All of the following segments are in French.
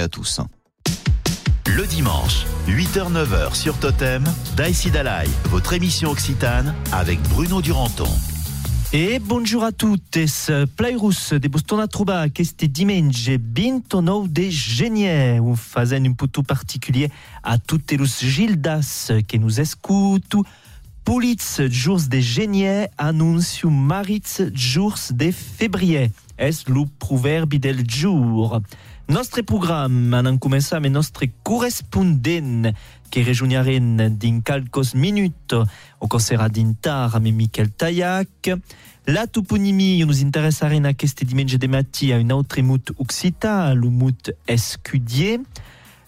à tous. Le dimanche, 8h-9h sur Totem, Daïsi Dalai, votre émission occitane avec Bruno Duranton. E bonjour a tuttes, Plairus de Boston a trobar este diumenge 29 de genier, un fazent un putu particulier a tutte los gildas que nous escutu, Pulitz jours de genier annuncio marits jours de février. Es lo proverbi del jour? Nostre programme en començam amb nostre correspondent que rejoignaren din calcos minutes o que serà dintar amb Miquel Taillac. La toponymie nous interessaren aquest diumenge de matí a un autre mot occità, le mot escudier.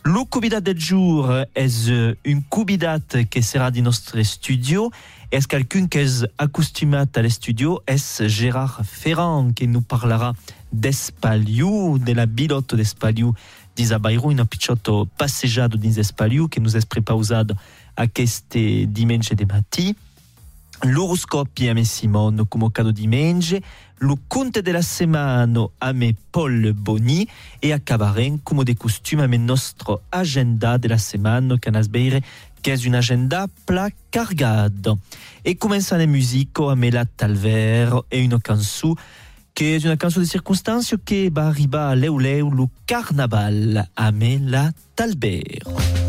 Le convidat del jour és un convidat que serà di nostre studio. És quelqu'un que és acostumat a l'estudio, és Gérard Ferrand, que nous parlarà d'Espaliu, de la bilote d'Espaliu d'Isabairou, un piccioto passejado dins Espaliu, que nous és prepausat aquest diumenge de matí. L'oroscopi a me Simone convocato diumenge, lo conte della settimana a me Paul Boni e acabarem come de costume a me nostro agenda della settimana che nas beire che è un agenda pla cargado. E començant en musico a me la talver e una canzone che è una canzone di circostanze che va arriba a leu leu lo carnaval a me la talbero.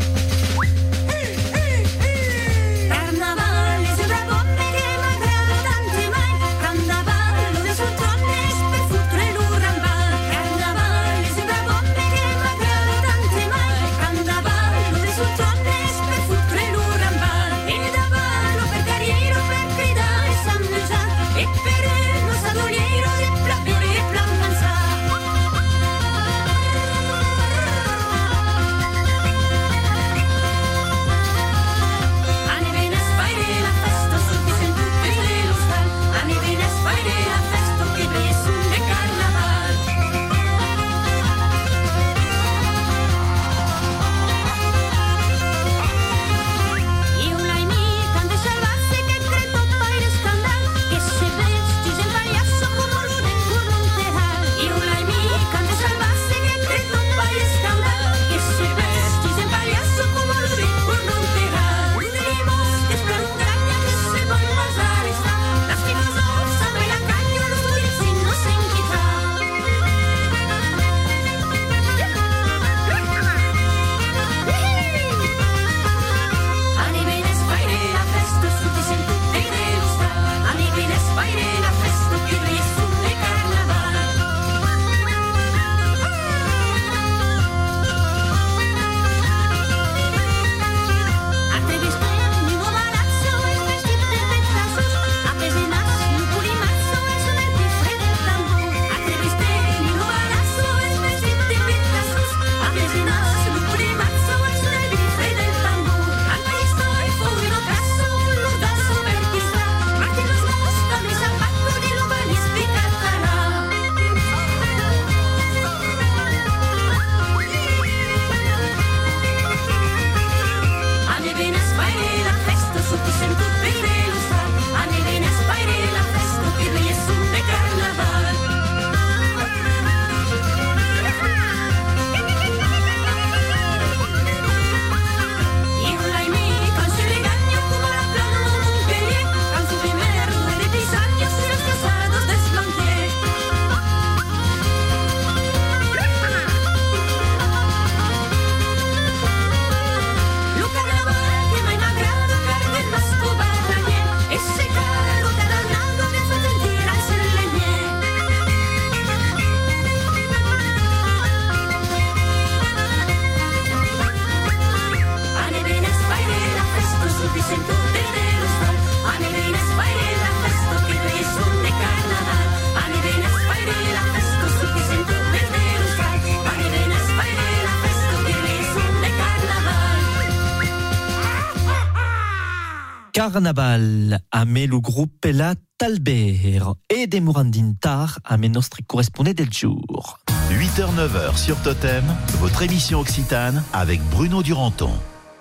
Carnaval a me le groupe La Talbert et des Mourandintar a me nostre correspondant del jour. 8h-9h sur Totem, votre émission occitane avec Bruno Duranton.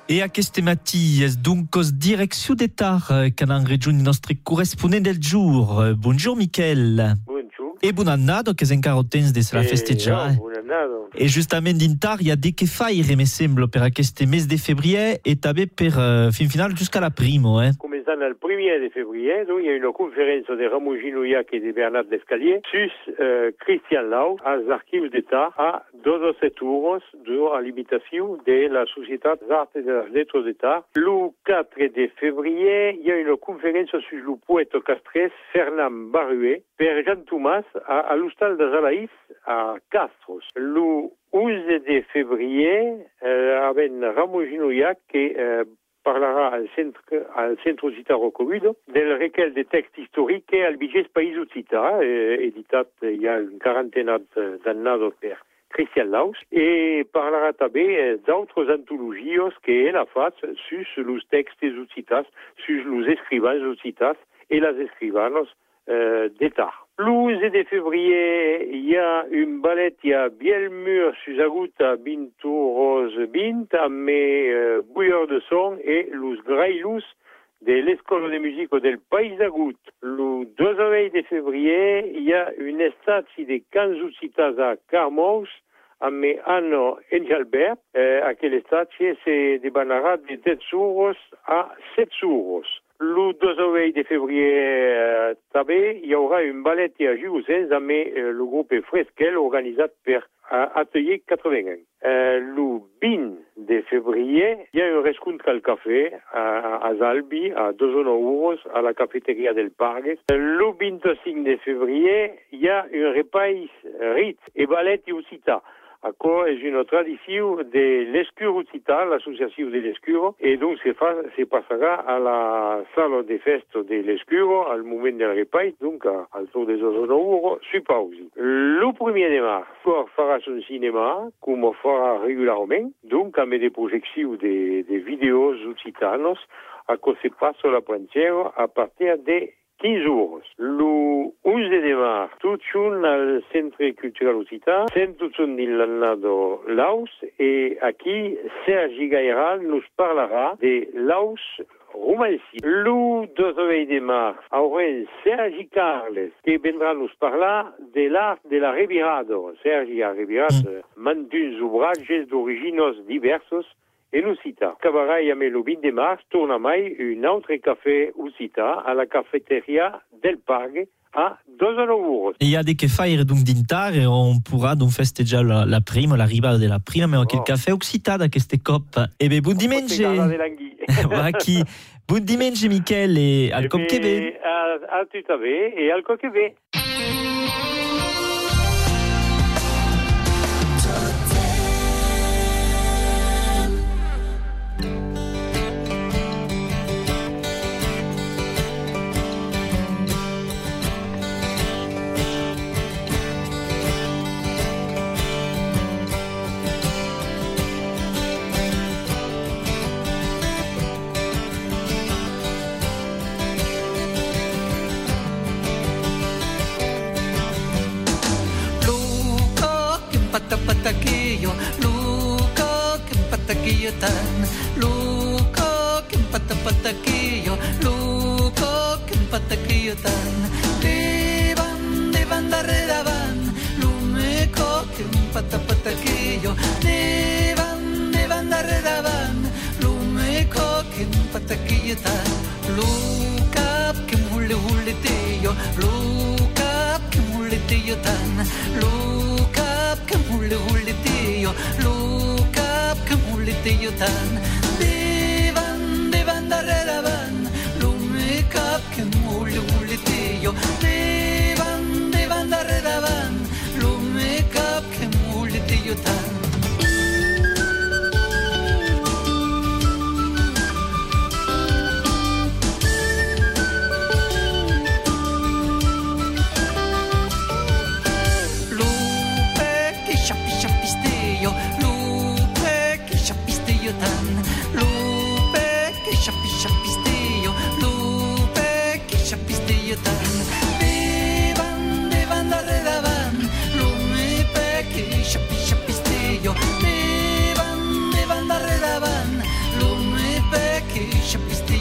E aquest matí és duncos direcció de tar que han regiun nostre correspondent del jour? Bonjour Miquel. E bon annat, que és encara temps de se la no, il y a des che faire, me sembla, per aquest mes de febbraio e també per uh, fin jusqu'à la primo, eh? El 1er de febrer, donc, il y a une conférence de Ramon Ginouillac et de Bernard Descalier sur euh, Christian Lau als archius d'État 12 euros de a l'imitation de la d'Art et de les Lettres d'État. Le 4 de février, il y a une conférence sur le poète castrès Fernand Baruet per Jean Thomas à, à l'hostal de Zalaïs à Castros. Le 11 de février, euh, avec Ramon Ginouillac qui euh, parlarà al centre, al centre occità Rocovido del requel de text historique al Vigés País Occità, eh, editat hi ha un quarantenat d'annado per Christian Laus, e parlarà també d'autres antologies que ell ha fet sus los textes occitans, sus los escrivans occitans e les escrivanos euh, d'État. Le 11 de février, il y a une balette à Bielmur, Suzagut, à Bintou Rose Bint, mes euh, bouilleurs de son et los grailous de l'École de musique del Pays d'Agut. Le 2 avril de février, il y a une statue de Kanzucitas à Carmous, a mes Anno Engelbert, euh, à quelle c'est des banarades de 10 euros à 7 euros. Le 2 avril de février, euh, il y aura une balette à Jugouzens amb euh, le groupe Fresquel organisé par Atelier 81. Euh, le 20 de février, il y a un rescompte al café à, à Zalbi, à 2 euros, à la cafétéria del Pargues. Le 25 de février, il y a un repas rite et balette et Occita. Encore est une tradition de l'escure occità, l'association de l'escure, et donc se, fa, se passera à la salle de fête de l'escure al moment del repas, donc à, al tour des 2 euros, sur pause. Le 1er de mars, Fort fera son cinéma, comme fera régulièrement, donc avec des projections de, de vidéos occitanos, à quoi se passe la pointière à partir de 15 euros. Le 11 de mars, tout un al Centre Cultural Occità, din l'annado Laus, et aquí Sergi Gairal nous parlera de Laus Romanci. Le 2 de mars, aurem Sergi Carles, qui vendrà nous parlar de l'art de la revirado. Sergi ha revirat mm. mantuns obrages d'originos diversos en Occità. Cavarai amb el 20 de mars torna mai un altre cafè Occità a la cafeteria del Parc a 2 euros. Il y a des che faire donc d'intar et on pourra donc festejar la, la prima, l'arrivada de la prima, mais anche il Oh. caffè occità da queste coppe. E beh, buon dimanche! Posso de l'angui. Va qui? Buon dimanche, Michel, e al Eh cop che ben. A, a tout à fait et al coq que 홀리 뛰어 단 Look up come 홀리 홀리 뛰어. Look up come 홀리 뛰어 단 Divan divan 다레라반 Look up come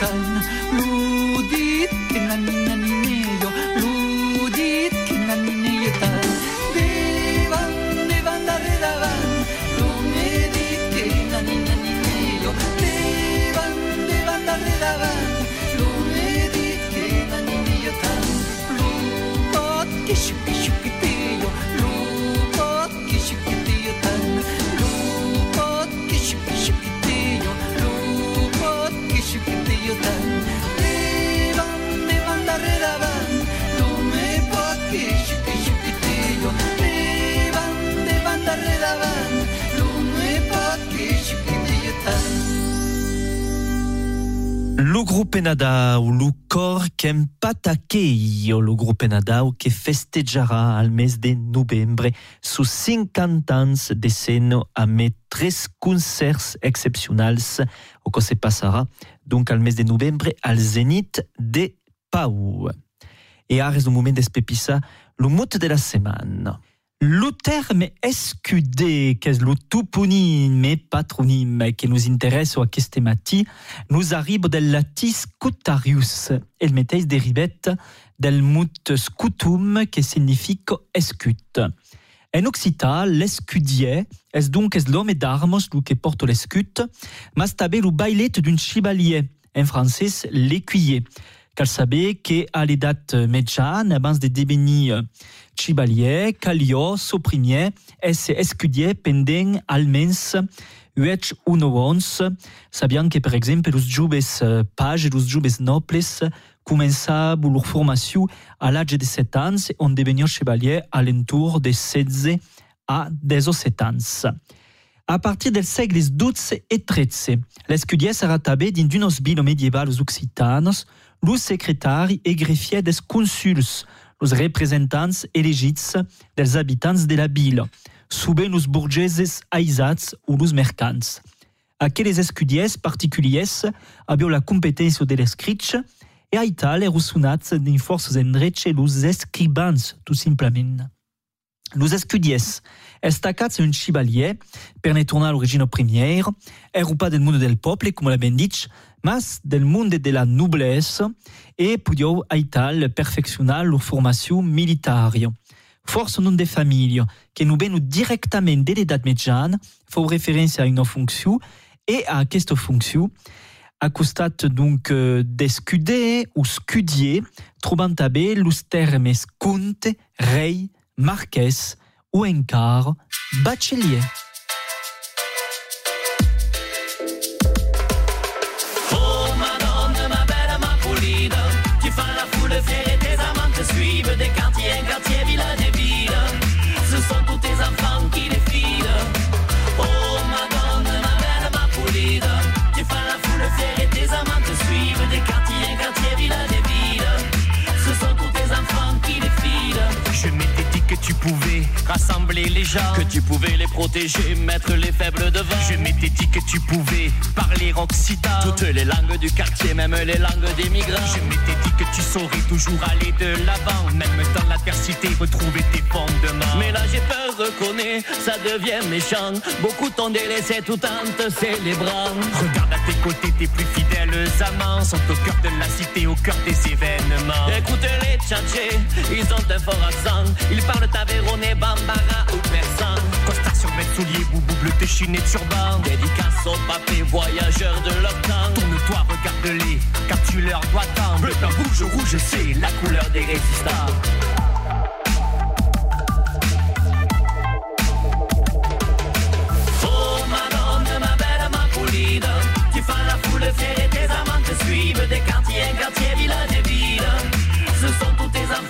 tan Lo grupo Nada ou lo cor kem pataqueio lo grupo Nada o que festejará al mes de novembre sus 50 ans de seno a met tres concerts excepcionals o que se passarà donc al mes de novembre al Zenit de Pau. E ara és un moment d'espepissar lo mot de la setmana. Le terme SQD, que est le toponyme patronyme qui nous intéresse à aquest matí, nous arrive del latí scutarius, el mateix derivet del mot scutum, qui signifie escut. En occitan, l'escudier est donc l'homme d'armes que porte l'escut, mas també le bailet d'un chevalier, en français l'écuyer. Cal saber que à l'edat mitjana, abans de devenir chevalier, calio s'opprimier es escudier pendent almenys 8 un ons. Sabiam que, per exemple, los joves eh, pages, los joves nobles, començaven leur formació a l'âge de 7 ans, on devenir chevalier à l'entour de 16 a 17 ans. A partir dels segles XII et XIII, l'escudier serà també dins d'unos bilos medievals occitanos, los secretari e greffier des consuls, los representants elegits dels habitants de la vila, sovint los burgeses aïsats o los mercants. Aqueles escudiers particuliers aviam la competència de l'escrit e a Ital ero sonats dins forces endretxe los escribans, tout simplement. Los escudiers, estacats un chevalier, per ne tornar a l'origine première, ero pas del monde del poble, com l'abbiamo dit, mas del monde de la noblesse e podiau a Ital perfeccionar leur formació militària. Força non de família, que no venu directament de l'edat mitjana, fou referència a una funció e a aquesta funció a donc euh, d'escuder ou scudier, trobant també los termes comte, rei, marquès ou encara bachelier. Pouvais rassembler les gens, Que tu pouvais les protéger, mettre les faibles devant. je m'étais dit que tu pouvais parler occitan. Toutes les langues du quartier, même les langues des migrants. Je m'étais dit que tu saurais toujours aller de l'avant, même dans l'adversité, retrouver tes fondements. Mais là j'ai peur, reconnais, ça devient méchant. Beaucoup t'ont délaissé tout en te célébrant. Regarde à tes côtés, tes plus fidèles amants sont au cœur de la cité, au cœur des événements. Écoute les tchatchés, ils ont un fort accent. Ils parlent tavéronais, bambara ou persan. Costard sur mes souliers, boubou bleu, déchiné turban. Dédicace aux papés voyageurs de leur temps. Tourne-toi, regarde-les, car tu leur dois tant. Bleu, blanc, rouge, rouge, c'est la couleur des résistants. Et tes amants te suivent des quartiers en quartier, villa des villes. Ce sont tous tes enfants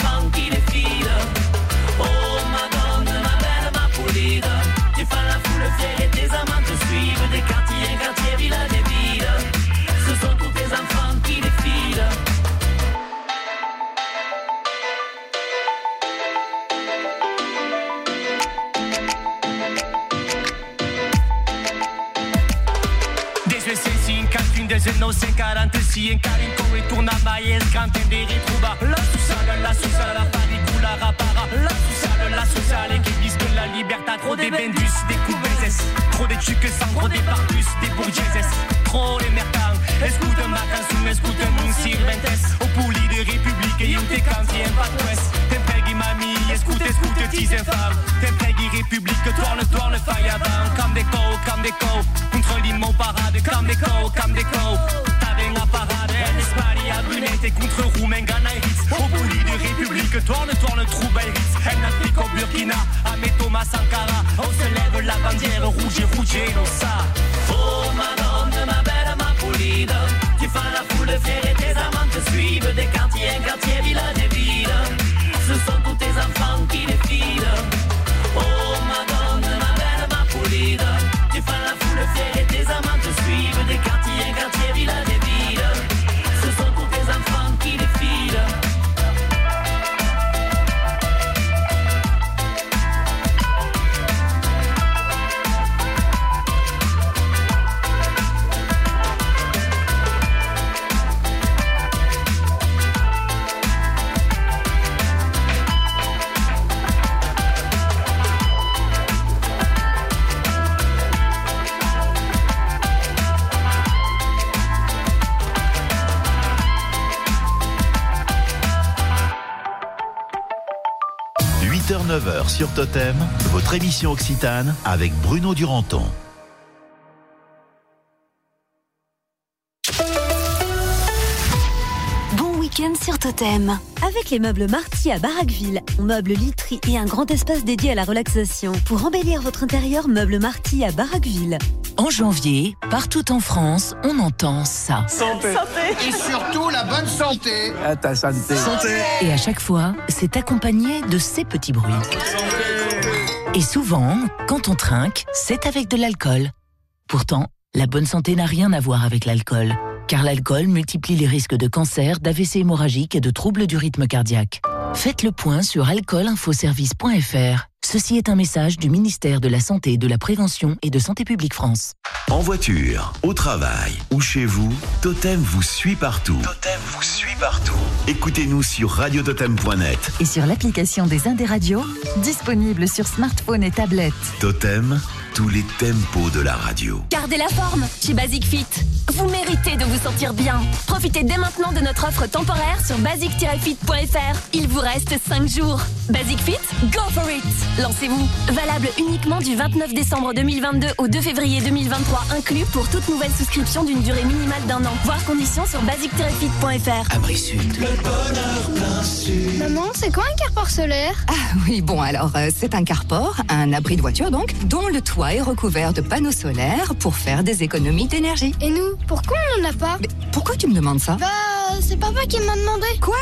5, une des no 46 en carinco e torna mai es cante di ritruba la susana la susana la panicula rapara. La susana la qui disent que la libertà trop des bendus des de baisses trop des trucs sans trop des partus des bourgeses trop les mercants escuta ma canzone escuta un sirventes o puli de république e io te canti en patoues te preghi mami escuta escuta tis infâme république tourne tourne fai avant comme des co comme des co contre l'immo parade comme des co comme des co T'avais la parade en Espagne à Brunette. Et contre Roumenga Nairis Au puli de république tourne tourne trou Bairis En Afrique au Burkina. À Thomas Sankara. On se lève la bandière rouge et rouge et ça Oh madame ma belle ma pulida Tu fais la foule fière sur Totem, votre émission Occitane avec Bruno Duranton. Bon week-end sur Totem. Avec les meubles Marty à Barraqueville, on meuble literie et un grand espace dédié à la relaxation. Pour embellir votre intérieur, meuble Marty à Barraqueville. En janvier, partout en France, on entend ça. Et surtout la bonne santé. À ta santé. Et à chaque fois, c'est accompagné de ces petits bruits. Et souvent, quand on trinque, c'est avec de l'alcool. Pourtant, la bonne santé n'a rien à voir avec l'alcool. Car l'alcool multiplie les risques de cancer, d'AVC hémorragique et de troubles du rythme cardiaque. Faites le point sur alcoolinfoservice.fr. Ceci est un message du ministère de la Santé, de la Prévention et de Santé publique France. En voiture, au travail ou chez vous, Totem vous suit partout. Totem vous suit partout. Écoutez-nous sur radiototem.net. Et sur l'application des Indes radios, disponible sur smartphone et tablette. Totem, tous les tempos de la radio. Gardez la forme chez Basic Fit. Vous méritez de vous sentir bien. Profitez dès maintenant de notre offre temporaire sur basic-fit.fr. Il vous reste 5 jours. Basic Fit, go for it Lancez-vous. Valable uniquement du 29 décembre 2022 au 2 février 2023 inclus pour toute nouvelle souscription d'une durée minimale d'un an. Voir conditions sur basic-fit.fr. Abri Sud. Maman, c'est quoi un carport solaire? Ah oui, bon alors, euh, c'est un carport, un abri de voiture donc, dont le toit est recouvert de panneaux solaires pour faire des économies d'énergie. Et nous, pourquoi on n'en a pas Mais pourquoi tu me demandes ça Bah, c'est papa qui m'a demandé. Quoi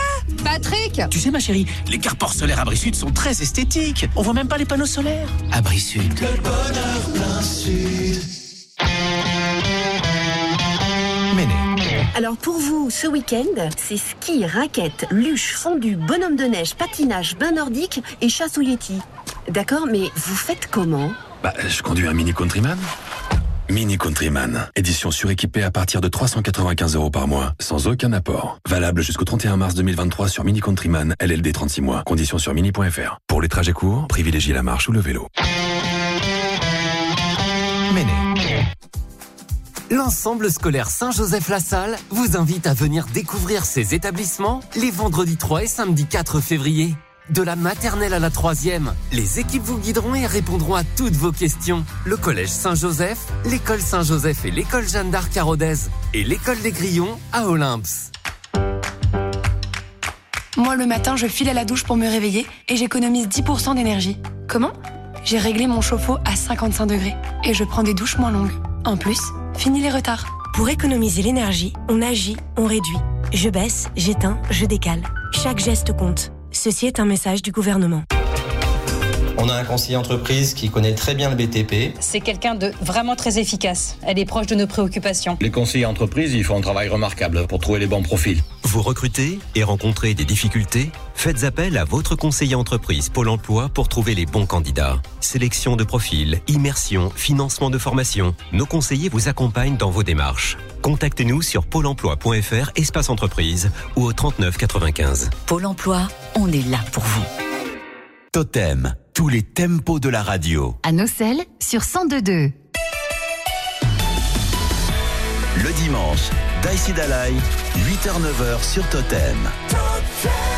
Patrick Tu sais, ma chérie, les carports solaires Abri Sud sont très esthétiques. On voit même pas les panneaux solaires. Abri Sud. Méné. Alors pour vous, ce week-end, c'est ski, raquettes, luge, fondu, bonhomme de neige, patinage, bain nordique et chasse au yeti. D'accord, mais vous faites comment Bah, je conduis un Mini Countryman. Mini Countryman, édition suréquipée à partir de 395 euros par mois, sans aucun apport. Valable jusqu'au 31 mars 2023 sur Mini Countryman, LLD 36 mois. Conditions sur mini.fr. Pour les trajets courts, privilégiez la marche ou le vélo. Méné. L'ensemble scolaire Saint-Joseph-la-Salle vous invite à venir découvrir ses établissements les vendredis 3 et samedi 4 février. De la maternelle à la troisième, les équipes vous guideront et répondront à toutes vos questions. Le collège Saint-Joseph, l'école Saint-Joseph et l'école Jeanne d'Arc à Rodez et l'école des Grillons à Olymps. Moi, le matin, je file à la douche pour me réveiller et j'économise 10% d'énergie. Comment? J'ai réglé mon chauffe-eau à 55 degrés et je prends des douches moins longues. En plus, fini les retards. Pour économiser l'énergie, on agit, on réduit. Je baisse, j'éteins, je décale. Chaque geste compte. Ceci est un message du gouvernement. On a un conseiller entreprise qui connaît très bien le BTP. C'est quelqu'un de vraiment très efficace. Elle est proche de nos préoccupations. Les conseillers entreprises, ils font un travail remarquable pour trouver les bons profils. Vous recrutez et rencontrez des difficultés? Faites appel à votre conseiller entreprise Pôle emploi pour trouver les bons candidats. Sélection de profils, immersion, financement de formation. Nos conseillers vous accompagnent dans vos démarches. Contactez-nous sur pôle emploi.fr espace entreprise ou au 39 95. Pôle emploi, on est là pour vous. Totem, tous les tempos de la radio. À Nocel sur 1022. Le dimanche, Daïsi Dalai, 8h-9h sur Totem. Le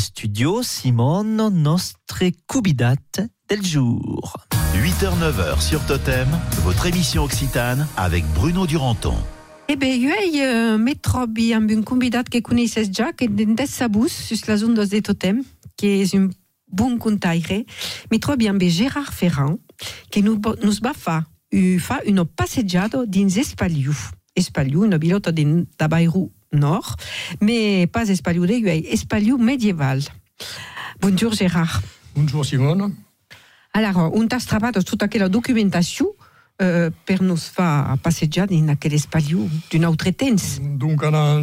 studio Simone, nostre cubidat del jour. 8h-9h sur Totem, votre émission occitane avec Bruno Duranton. Eh io eh, mi trovi amb un convidat que coneixes ja, que d'en sabús sus les ondes de Totem, que és un bon contaire. Mi trovi amb Gérard Ferrand, que nu, nos va fa, uh, fa una passejada dins Espaliu. Espaliu, una vilota de, Bairro Nord, mais pas Espaliu de Uei, Espaliu medieval. Bonjour Gérard. Bonjour Simone. Alors, on t'ha treballat tota aquella documentació eh, per nos fa passejar en aquell espai d'un altre temps. Donc on a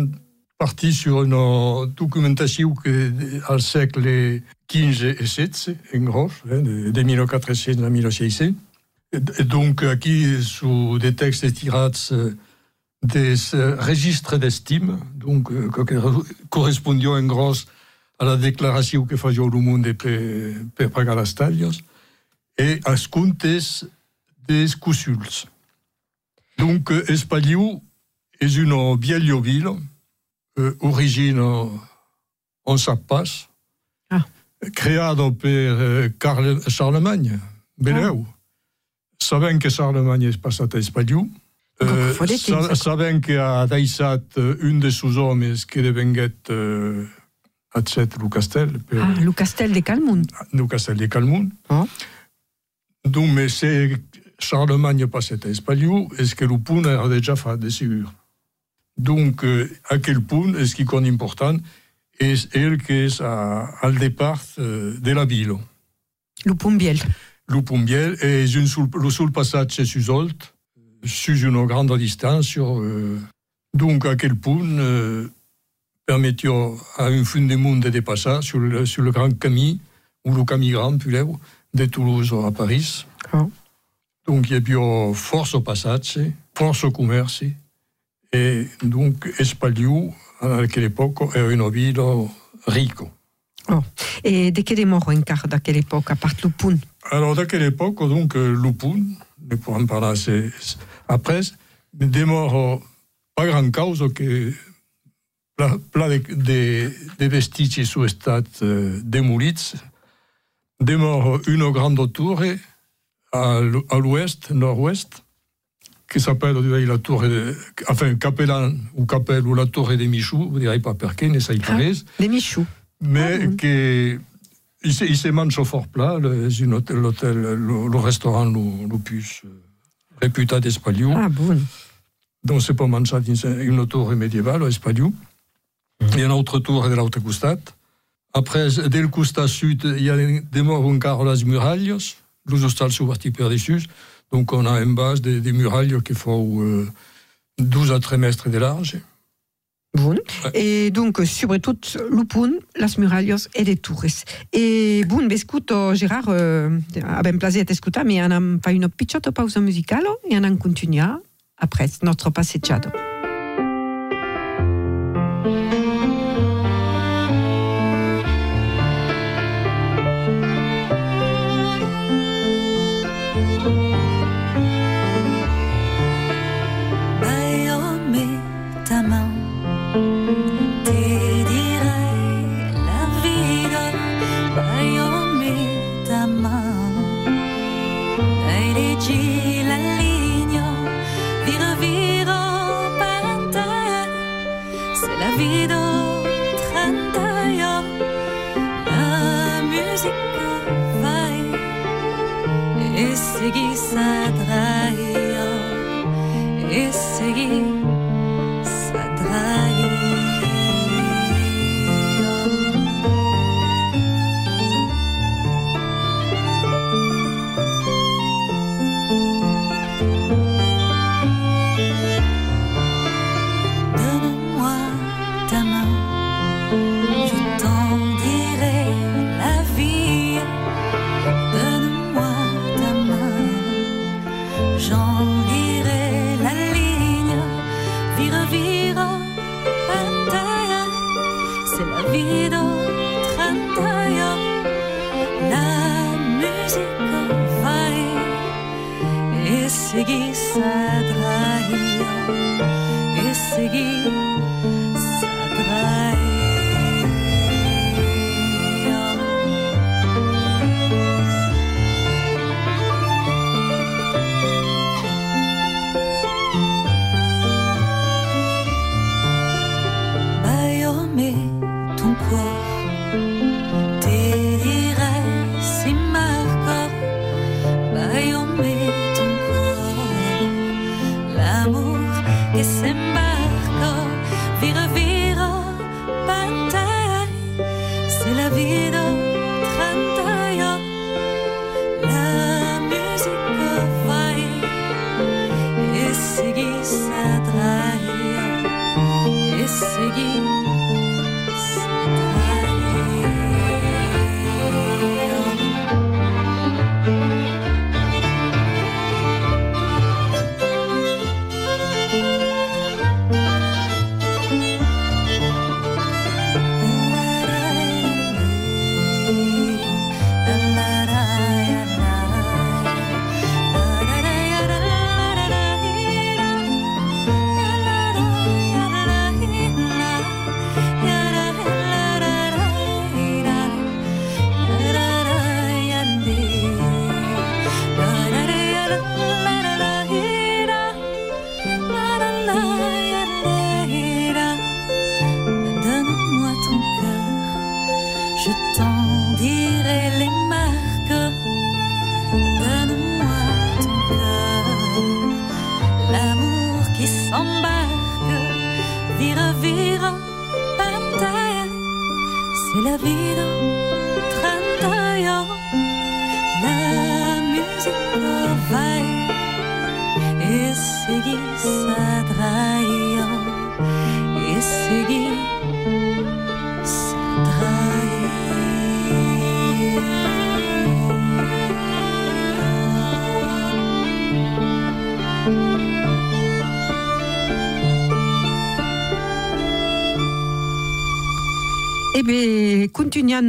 parti sur une documentation que al segle XV et XVI, en gros, hein, de, de 1400 à 1600. Et donc, aquí, sous des textes tirats des registres d'estime, donc, correspondió en gros a la declaració que faria el Mundo per, per pagar les talles, et als comptes des cònsuls. Donc, Espaliu és una vieille ville, euh, origine en ah. per euh, Carle, Charlemagne, Beleu. Ah. Sabem que Charlemagne és passat a Espaliu, sa, sabem que ha deixat uh, un dels seus homes que devenguet uh, accède le castel. Per... Ah, le castel de Calmoun. Le castel de Calmoun. Oh. Donc, mais c'est Charlemagne passait à Espaliu, est-ce que le pont a déjà fait de sûr. Donc, euh, à quel point est-ce qui est important est elle qui est à, à le départ euh, de la ville. Le pont Biel. Le pont Biel est une, le sur une grande distance. Euh, donc, à quel point euh, permettait à un fondement de dépasser sur le, sur le grand camin, ou le camin grand, de Toulouse à Paris. Oh. Donc il y a eu force au passage, force au commerce, et donc Espaliu, à quelle époque, era une ville riche. Oh. Et de quel mort encara à quelle époque, à part Lupun Alors, à quelle époque, donc, Lupun, nous pourrons parler assez après, des morts pas grand cause que plein de, de, vestiges sous estat euh, démolits, des morts une grande tour à l'ouest, nord-ouest, qui s'appelle la tour, enfin, Capellan ou Capelle ou la tour des Michou, vous direz pas perqué, ne savez pas. Les Michou. Mais ah, qui, il se, il se mange fort plat, l'hôtel, le, le, restaurant plus euh, réputé d'Espaliou. Ah, bon. Donc, c'est pas manger une tour médiévale, à Espaliou. Il y a une autre tour de l'autre costat. Après, dès le costat sud, il y a des morts les muralles, les hostals sont partis per dessus. Donc, on a en base des, des muralles qui font euh, 12 à 13 mètres de large. Et donc, surtout, l'upun, les muralles et les tours. Et bon, escuto, Gérard, euh, abbiamo plaisir t'escutar, mais on a fait une petite pause musicale et on a continué après notre passeggiata.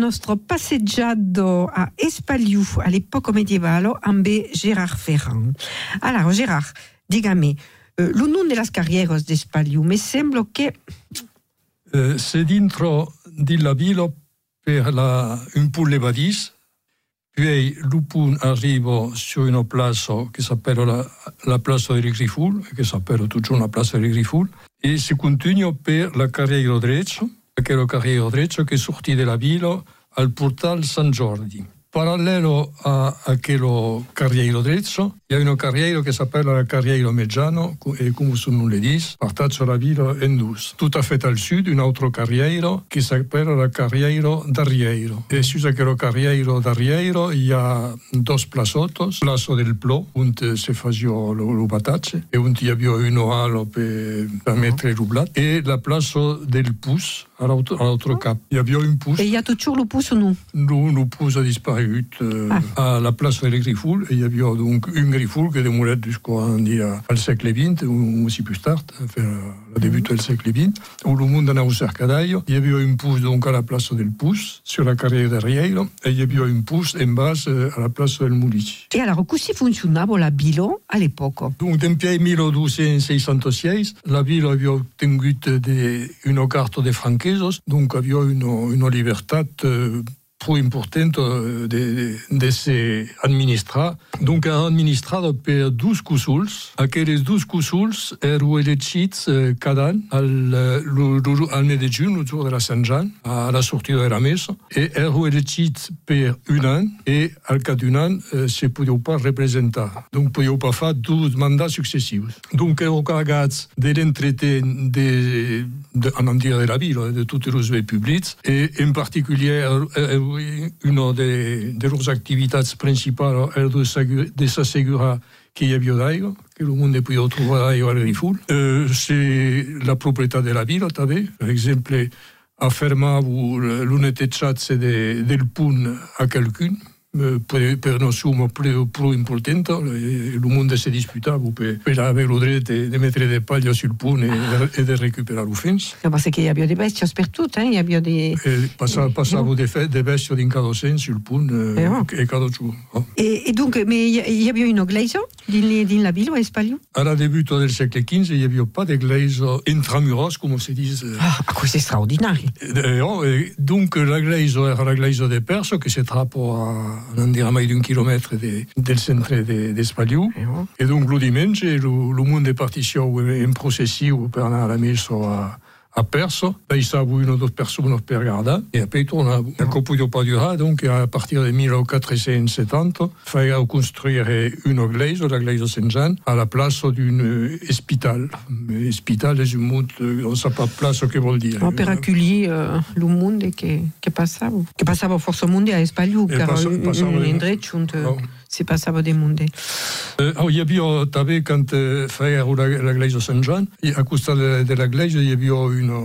Nostro passeggiato a Espaliu all'epoca medievale amb Gérard Ferrand. Allora, Gérard, digami, eh, lo nome delle carriere di Espaliu, mi sembra che Euh, c'est dentro della villa per la, un po' le badis, puis l'upun arriva su una place che s'appelle la, la place de Griffoul, che s'appelle toujours la place de Griffoul, e si continua per la carriera dreccia, aquella carriera dreccia che sorti della villa al portal San Giorgi. Parallelo a aquello carriera dreccio, il y a una carriera che s'appelle la carriera Meggiano, e come son nom le dit, partage la ville en douce. Tout à fait al sud, une autre carriera che s'appelle la carriera d'Arriero. E su aquella carriera d'Arriero, il y a dos plazotos, plazo del Plo, on se faceva lo, lo batacce, e on y avait uno alo per, per mettere il blat, e la plazo del Pus, à l'autre, à l'autre cap. Il y avait un Pus. e il y a toujours le pouce ou non Le, le Pus a disparu euh, à la place de Griffoul, et il y avait donc une Griffoul qui démoulait jusqu'au dire, al siècle XX, ou aussi plus tard, enfin, le début du siècle XX, où le monde en a cercadaio. Il y avait un pouce donc à la place del Pus, sur la carrière de Riero, et il y avait un pouce en bas euh, à la place del Mulici. E allora, così funzionava la Bilo all'epoca? Donc, depuis 1206, la ville avait obtenu une carte de franquesos, donc avait une, une liberté euh, trop importante euh, de, de, de administrar. Donc, ha administrat per 12 cúsols. Aquells 12 cúsols eren elegits eh, cada any al, eh, al mes de juny, el jour de la Sant Jean, a la sortida de la mesa, e eren elegits per un any, e al cap d'un any se podeu pas representar. Donc, podeu pas fer 12 mandats successius. Donc, eren carregats de l'entretien de, de, en dire de la ville, de tots els béns públics, e en particulier er, una de, de les activitats principals era de, de s'assegurar que hi havia d'aigua, que el món podia trobar aigua al Grifol. Euh, c'est la propietat de la ville. Per exemple, afirmar l'unetejat de, del punt a quelqu'un, per, per no som prou, prou important, el món se disputava per, per haver el dret de, de mettre de palla sul punt i de, e de recuperar l'ofens. No, parce qu'il y avait des tot, hein? il y avait des... E passava, passava de, fe, de besties din cada sens sul punt eh, Eh, oh. e cada jour. Oh. E, e donc, il y avait une église din, din la ville, a Espaliu? À la début del segle XV, il n'y avait pas d'église intramuros, comme se dit. Ah, c'est extraordinaire. Eh, oh, eh, donc, l'église era l'église de Perso, que se trappo a non dire mai d'un quilomètre de, del centre de, d'Espaliu. E donc, lo diumenge, lo, lo monde partissió en processiu per anar a la messa a, a Perso. Deixava una o dues persones per guardar e poi tornava. La podia pas durar, donc a partir de 1470 feia construire una église, l'église de Saint-Jean, à la place d'un hospital. Hospital és un mot, euh, on ne sait pas place que vol dire. Oh, per acollir uh, el monde que, que passava. Que passava força monde a Espaliu, E que era un, un. Se passava de monde. Euh, oh, hi havia també, quan eh, la- l'église de Saint-Jean, i a costat de, de havia una,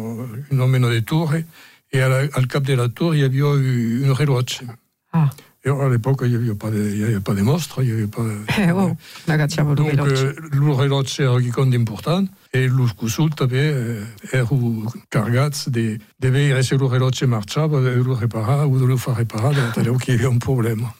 una mena de torre, i a la, al cap de la torre hi havia un rellotge. Ah. Et à l'époque, il n'y avait, pas de- il y avait pas de monstres, il n'y avait pas de... Eh, oh, Donc, euh, le rellotge era quelqu'un d'important, et los cossos també eh, eren carregats de, de veure si el rellotge marxava, de lo reparar o de lo fer reparar, de tal que hi havia un problema.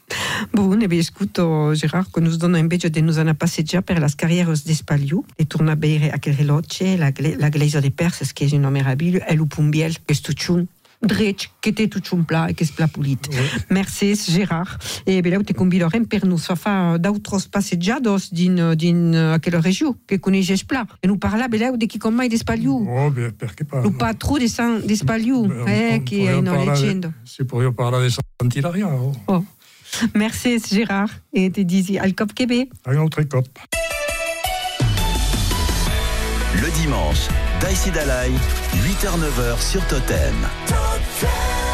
Bun, e beh, scuto Gerard che nos dona invece di nos anar a passeggiare per las carrieres d'Espaliu e torna a bere aquel reloce, la, gle- la glesa de Perses, che è una meraviglia, e lo pumbiel, questo ciun, dret, que té tout un pla e que es pla polit. Merci, Gérard. E beleu te convidorem per nos fa fa d'autres passejjados din, din aquella regió que coneixes pla. E nu parla beleu de qui com mai d'espaliu. Oh, perché parla? Lo patru de San d'espaliu, eh, che è una leggenda. Si podria parlar de Santilaria. Oh. Oh. Merci, Gérard. E te disi al cop que bé. Un altre cop. Le dimanche, Daïsi Dalai, 8h-9h sur Totem. okay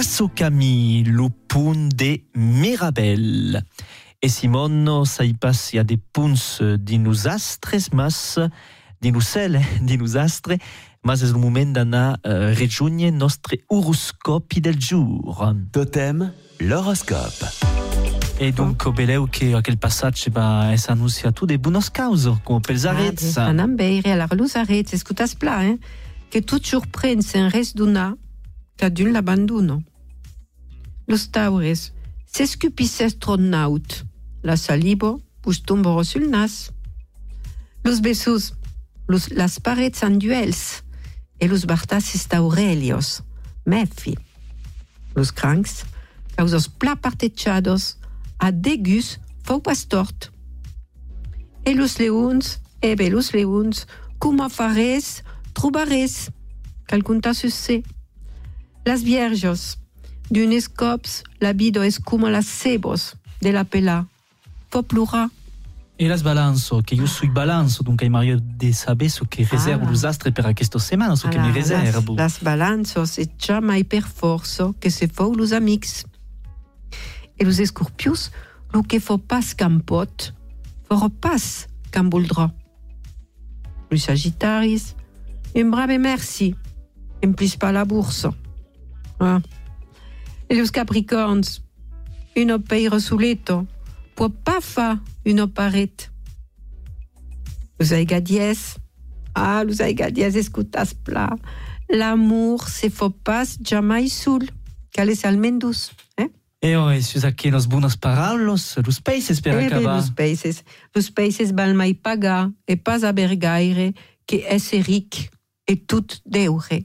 Passo Camille, le pont de Mirabel. E Simon, sai pas, il y a des punts di nos astres, mas di nos cel, di nos astres, mas és el moment d'anar uh, regiunge nostre horoscopi del jour. Totem, l'horoscope. E donc, beleu che aquel passatge va es annunciato de buonos causos, come pels. Ah, Anam beire, alors los arrets, escutas pla, eh? Que tot surprèn sen res donar, cadun l'abandono. Los taures s'escupissent tron naut. La saliva vos tombera sul nas. Los besos, los, las parets en duels e los bartasses taurelios. Mefi. Los crancs, causos pla partechados, a degus fau pas tort. E los leons, ebe los leons, cuma fares, trobares, calcunta se Las vierges, d'unes cops, la bido es cum las cebos de la pela. Fo plura. E las balanzo, che io sui balanzo, dunque Mario de saber so che reservo Ah. los astres per aquesta setmana, so che mi Ala, reservo. Las, las balanzos e jamais per forzo que se fou los amics. E los escorpius, lo que fo pas qu'en pot, for pas qu'en voldrà. Los sagittaris, un brave merci, en plus pas la bourse. Ah. Et los Capricorns, une peiro suleto, pas fa une paret. Los aigadies, ah, los aigadies escutas pla. L'amour se faut pas jamais sul, cales almendus, eh? E ora, si usa che los buonos paraulos, los países per Eh acabar. los países, los países val mai pagar e pas haver gaire que esse ric et tout deure.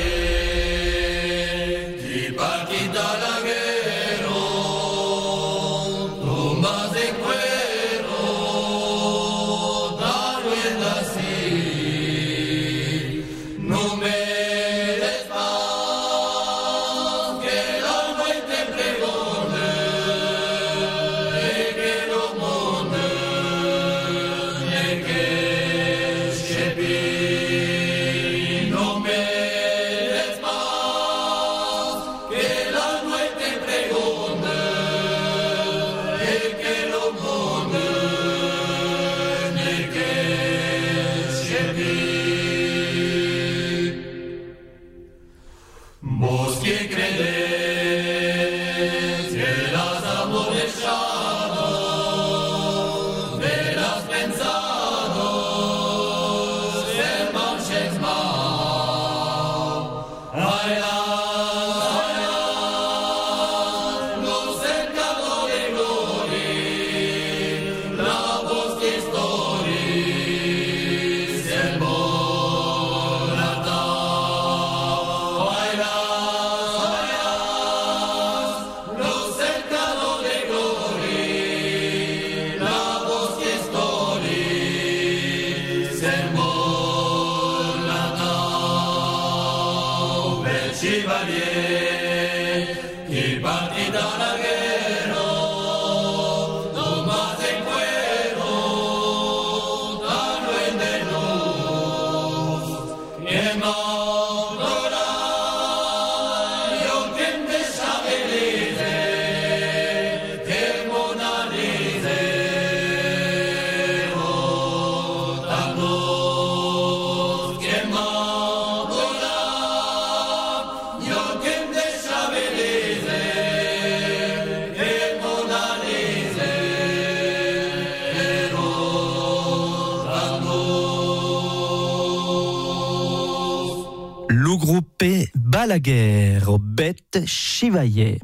Balaguer, Bet Chevalier.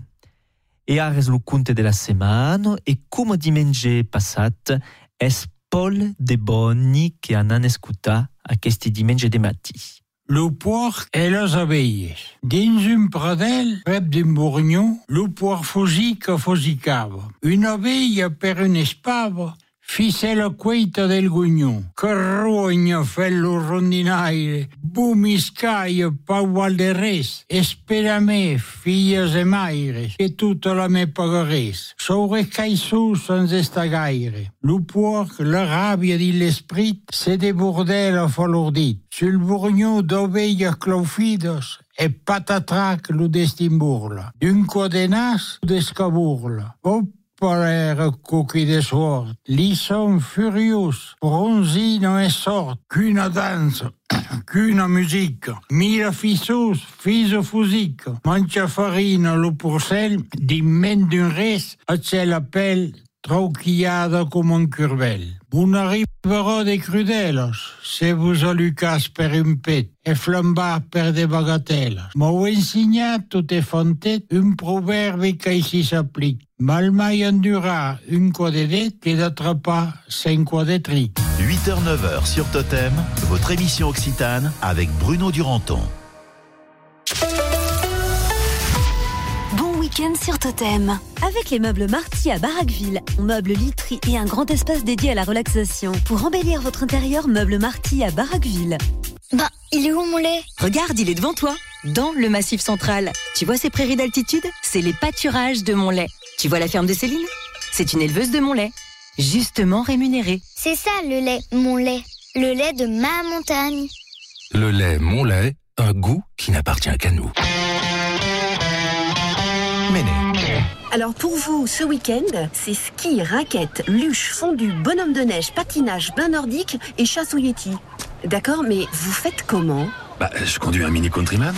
E ara es lo conte de la setmana e come diumenge passat es Paul de Bonni che han escutat aquest diumenge de matí. Le porc et les abeilles. Dins un pradel, prep d'un bourgnon, le fugi que fugicava. Una abella per un espava, fisse la cueita del gugnon. Que rogna fe lo rondinaire, bumiscaia pa ugual de res. Espera me, filles e maires, que tota la me pagares. Sobre caissou sans esta gaire. Le porc, la ràbia di l'esprit, se debordela falordit. Sul bourgnon d'ovelles claufidos, e patatrac lo destin burla. D'un codenas d'escaburla. Hop, parere coqui de sort. Li son furious, bronzino e sort, qu'una danse, qu'una musique. Mira fissus, fiso fusic. Mancha farina lo porcel, d'immen d'un res, a l'appel trauquillada com un curvel. Un arriverò de crudelos, se vos a Lucas per un pet, e flambar per de bagateles. M'heu ensenyat tot e fantet un proverbe que ici s'applique. Mal mai endurar un quadedet que d'atrapar cinq quadetri. 8h-9h sur Totem, votre émission occitane avec Bruno Duranton. Week-end sur Totem. Avec les meubles Marty à Barraqueville, meubles literie et un grand espace dédié à la relaxation. Pour embellir votre intérieur, meubles Marty à Barraqueville. Bah, il est où mon lait? Regarde, il est devant toi, dans le massif central. Tu vois ces prairies d'altitude? C'est les pâturages de mon lait. Tu vois la ferme de Céline? C'est une éleveuse de mon lait. Justement rémunérée. C'est ça le lait, mon lait. Le lait de ma montagne. Le lait, mon lait, un goût qui n'appartient qu'à nous. Méné. Alors pour vous, ce week-end, c'est ski, raquettes, luche, fondu, bonhomme de neige, patinage, bain nordique et chasse au Yeti. D'accord, mais vous faites comment Bah, je conduis un Mini Countryman.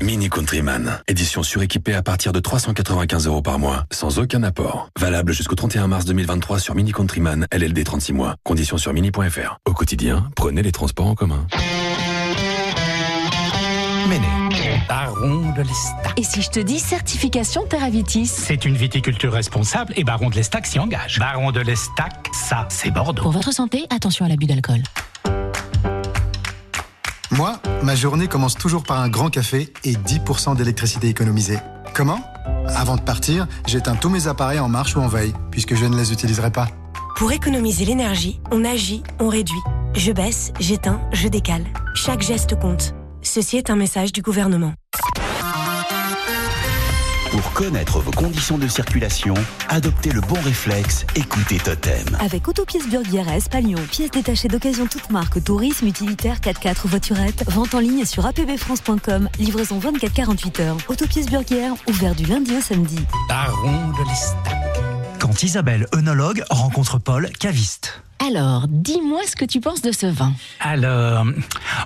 Mini Countryman, édition suréquipée à partir de 395 euros par mois, sans aucun apport. Valable jusqu'au 31 mars 2023 sur Mini Countryman, LLD 36 mois. Conditions sur mini.fr. Au quotidien, prenez les transports en commun. Méné, baron de l'Estac. Et si je te dis certification Terravitis C'est une viticulture responsable et baron de l'Estac s'y engage. Baron de l'Estac, ça, c'est Bordeaux. Pour votre santé, attention à l'abus d'alcool. Moi, ma journée commence toujours par un grand café et 10% d'électricité économisée. Comment? Avant de partir, j'éteins tous mes appareils en marche ou en veille, puisque je ne les utiliserai pas. Pour économiser l'énergie, on agit, on réduit. Je baisse, j'éteins, je décale. Chaque geste compte. Ceci est un message du gouvernement. Pour connaître vos conditions de circulation, adoptez le bon réflexe, écoutez Totem. Avec Autopièces Burguière à Espalion, pièces détachées d'occasion toute marque, tourisme, utilitaire, 4x4, voiturette, vente en ligne sur apbfrance.com, livraison 24-48 heures. Autopièces Burguière, ouvert du lundi au samedi. Baron de l'Estac. Quand Isabelle, œnologue, rencontre Paul, caviste. Alors, dis-moi ce que tu penses de ce vin. Alors,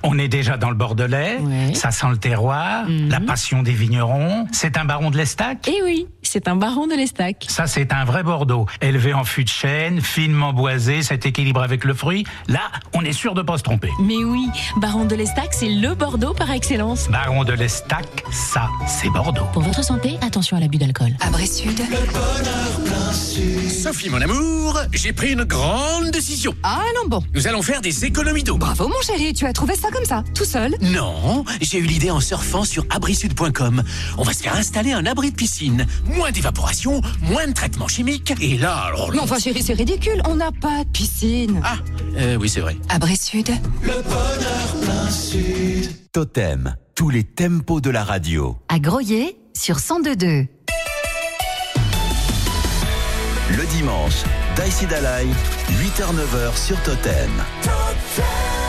on est déjà dans le Bordelais, ça sent le terroir, la passion des vignerons. C'est un baron de l'Estac? Eh oui, c'est un baron de l'Estac. Ça, c'est un vrai Bordeaux. Élevé en fût de chêne, finement boisé, cet équilibre avec le fruit. Là, on est sûr de pas se tromper. Mais oui, baron de l'Estac, c'est le Bordeaux par excellence. Baron de l'Estac, ça, c'est Bordeaux. Pour votre santé, attention à l'abus d'alcool. Abré Sud. Sophie, mon amour, j'ai pris une grande décision. Ah non, bon. Nous allons faire des économies d'eau. Bravo, mon chéri, tu as trouvé ça comme ça, tout seul Non, j'ai eu l'idée en surfant sur abrisud.com. On va se faire installer un abri de piscine. Moins d'évaporation, moins de traitement chimique. Et là, alors. Mais enfin, chéri, c'est ridicule, on n'a pas de piscine. Ah, euh, oui, c'est vrai. Abré Sud. Le bonheur plein sud. Totem, tous les tempos de la radio. À Groyer, sur 102.2. Le dimanche, Daisy Dalai, 8h-9h sur Totem. Fios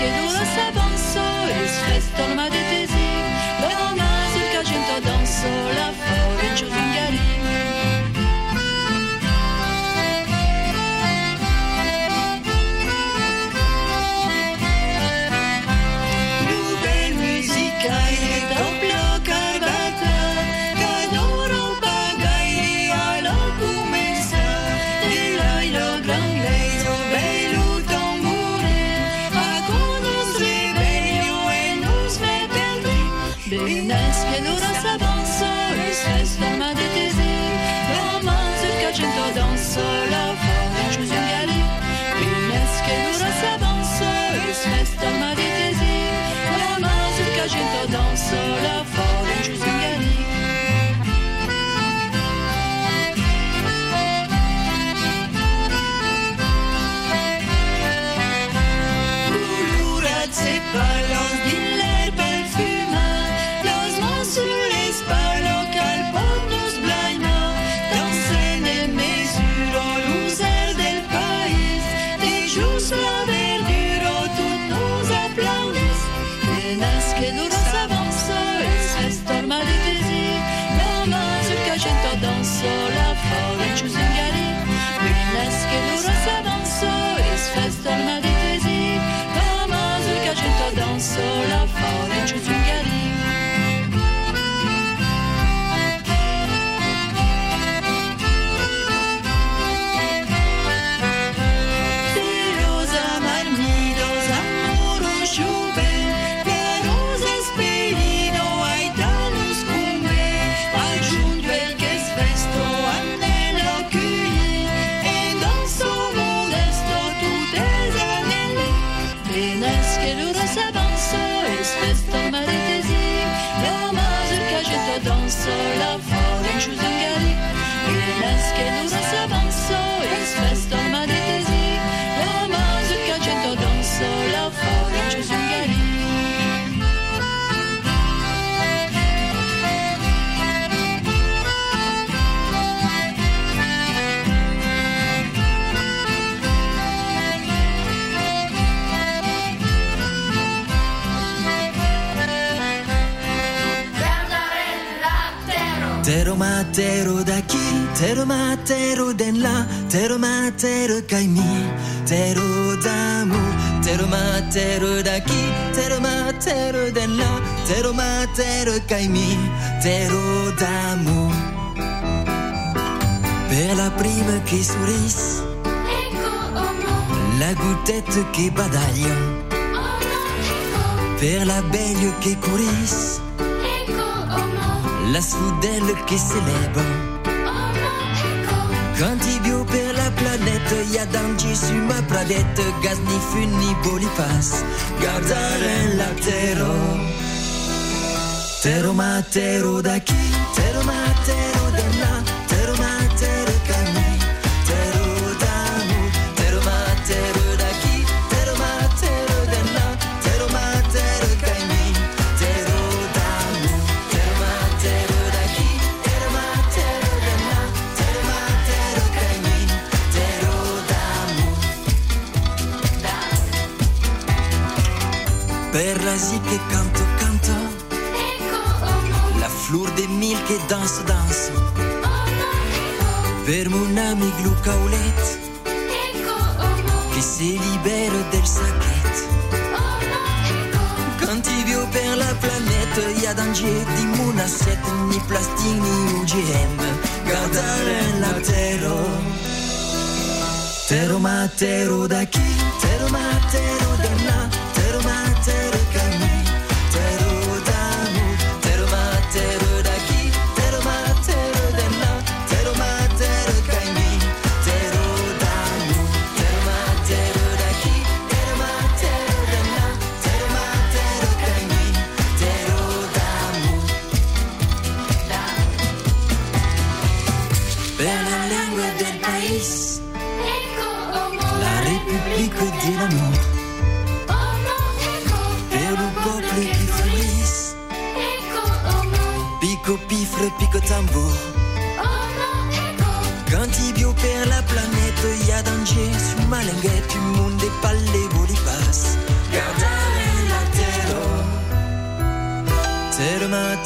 解读了 Tero matero daqui, tero matero den là, tero matero caimi, tero damu, tero matero daqui, tero matero den là, tero matero caimi, tero damu. Per la prima che sorrise, la goutette che badaglia, per la belle che courisse, la soudelle qui célèbre. Quand il bio per la planète, y a danger sur ma planète, gaz ni fun ni bolipas, gardare la terre. Tero daqui, tero matero de assiette Ni plastique ni UGM Guardare la terra Tero matero daqui, tero matero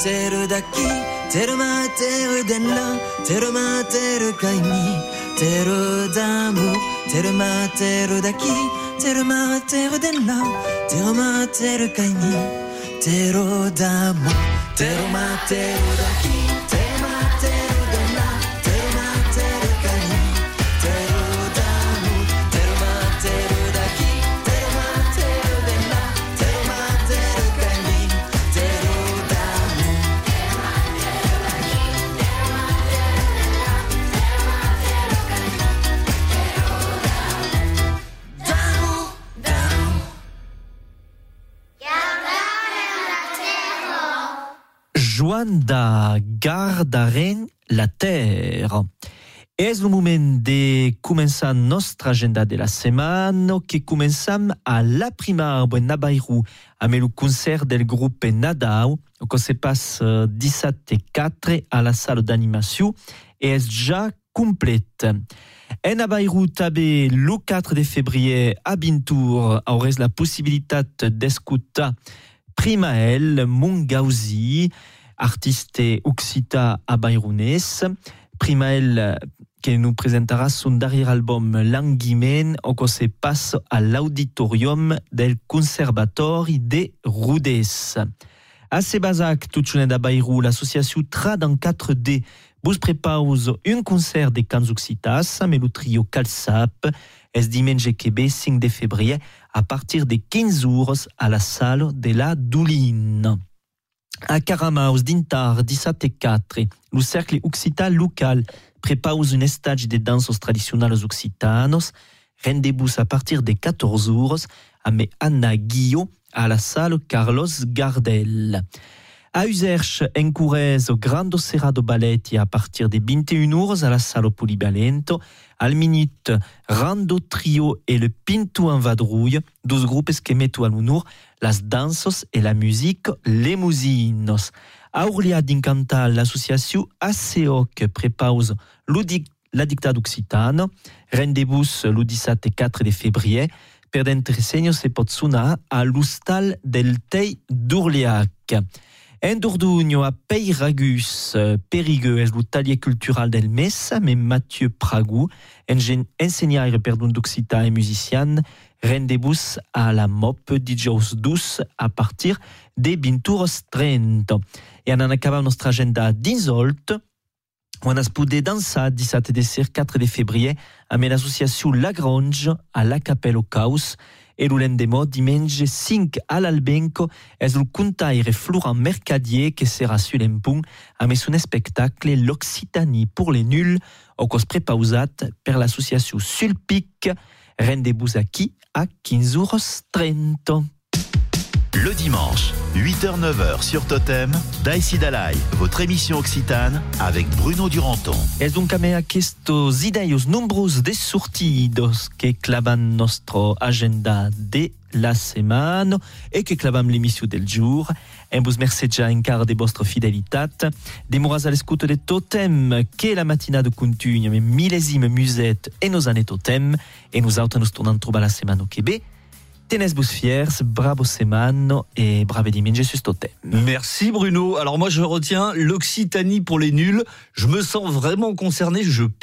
Terre ma terre daqui, terre ma terre de là, terre ma terre caimi, terre d'amour, terre ma terre daqui, terre ma terre de là, terre ma terre caimi, terre d'amour, terre ma terre daqui, terre ma terre Gardaren la Terre. És el moment de començar nostra agenda de la setmana que començam a la primar en Nabairou amb el concert del grup Nadau que se passa 17 4 a la sala d'animació és ja complet. En Nabairou també el 4 de febrer a Bintour auràs la possibilitat d'escoltar Primael Mungausi, artiste occità a Bayronnès. Primael que nous présentera son dernier album Languiment au que se passe à l'auditorium del Conservatori de Rodès. A Sebazac, tout de Bayrou, l'association Trad en 4D vous prépause un concert de cants occitas avec le trio Calsap es dimanche que 5 de février à partir de 15 jours à la salle de la Douline. A Caramaus d'Intar 17 et 4, le cercle occitan local prépare un stage de danses traditionnelles occitanos. Rendez-vous à partir de 14 jours avec Anna Guillot à la salle Carlos Gardel. A Userche, en Curès, au Grande Serrado Balletti à partir des 21 heures à la Salle Polibalento. Al minute, Rando Trio et le Pinto en vadrouille, deux groupes qui mettent à l'honneur las dansos et la musique Les Musinos. A Urlia d'Incantal, l'association ACEOC prépause la dictade occitane, rendez-vous le 17 et 4 de février, per d'entresegno se pot sunar a l'hostal del Tei d'Urliac. En Dourdugno a Peiragus, Périgueux és le talier cultural del Messa, mais Mathieu Pragou, enseignant perdon d'Occità et musicien, rendez-vous à la MOP dijous dus a partir de 20h30. Et en acabant notre agenda d'insolt, on a spoudé dansar 17 décembre 4 de février avec l'association Lagrange à la Capelle au Caos et le lendemain, dimanche 5 à l'Albenco, est le contaire Florent Mercadier qui sera sur l'impont avec son spectacle L'Occitanie pour les nuls, au cos prépausat per l'association Sulpic. Rendez-vous acquis à 15h30. Le dimanche, 8h-9h sur Totem, Daïsi Dalai, votre émission occitane avec Bruno Duranton. Es donc a me aquestos ideios nombros de sortidos que clavan nostro agenda de la semaine et que clavam l'émission del jour. En vos merci già encara de vostra fidelitat. Demoras à l'escoute de Totem, que la matina de continue, mais millésime musette et nos années Totem. Et nous autres nous tournons trobar la semaine au Québec. Tenez vos fiers, bravo semano et brave sur Totem. Merci Bruno. Alors moi je retiens l'Occitanie pour les nuls. Je me sens vraiment concerné. Je pense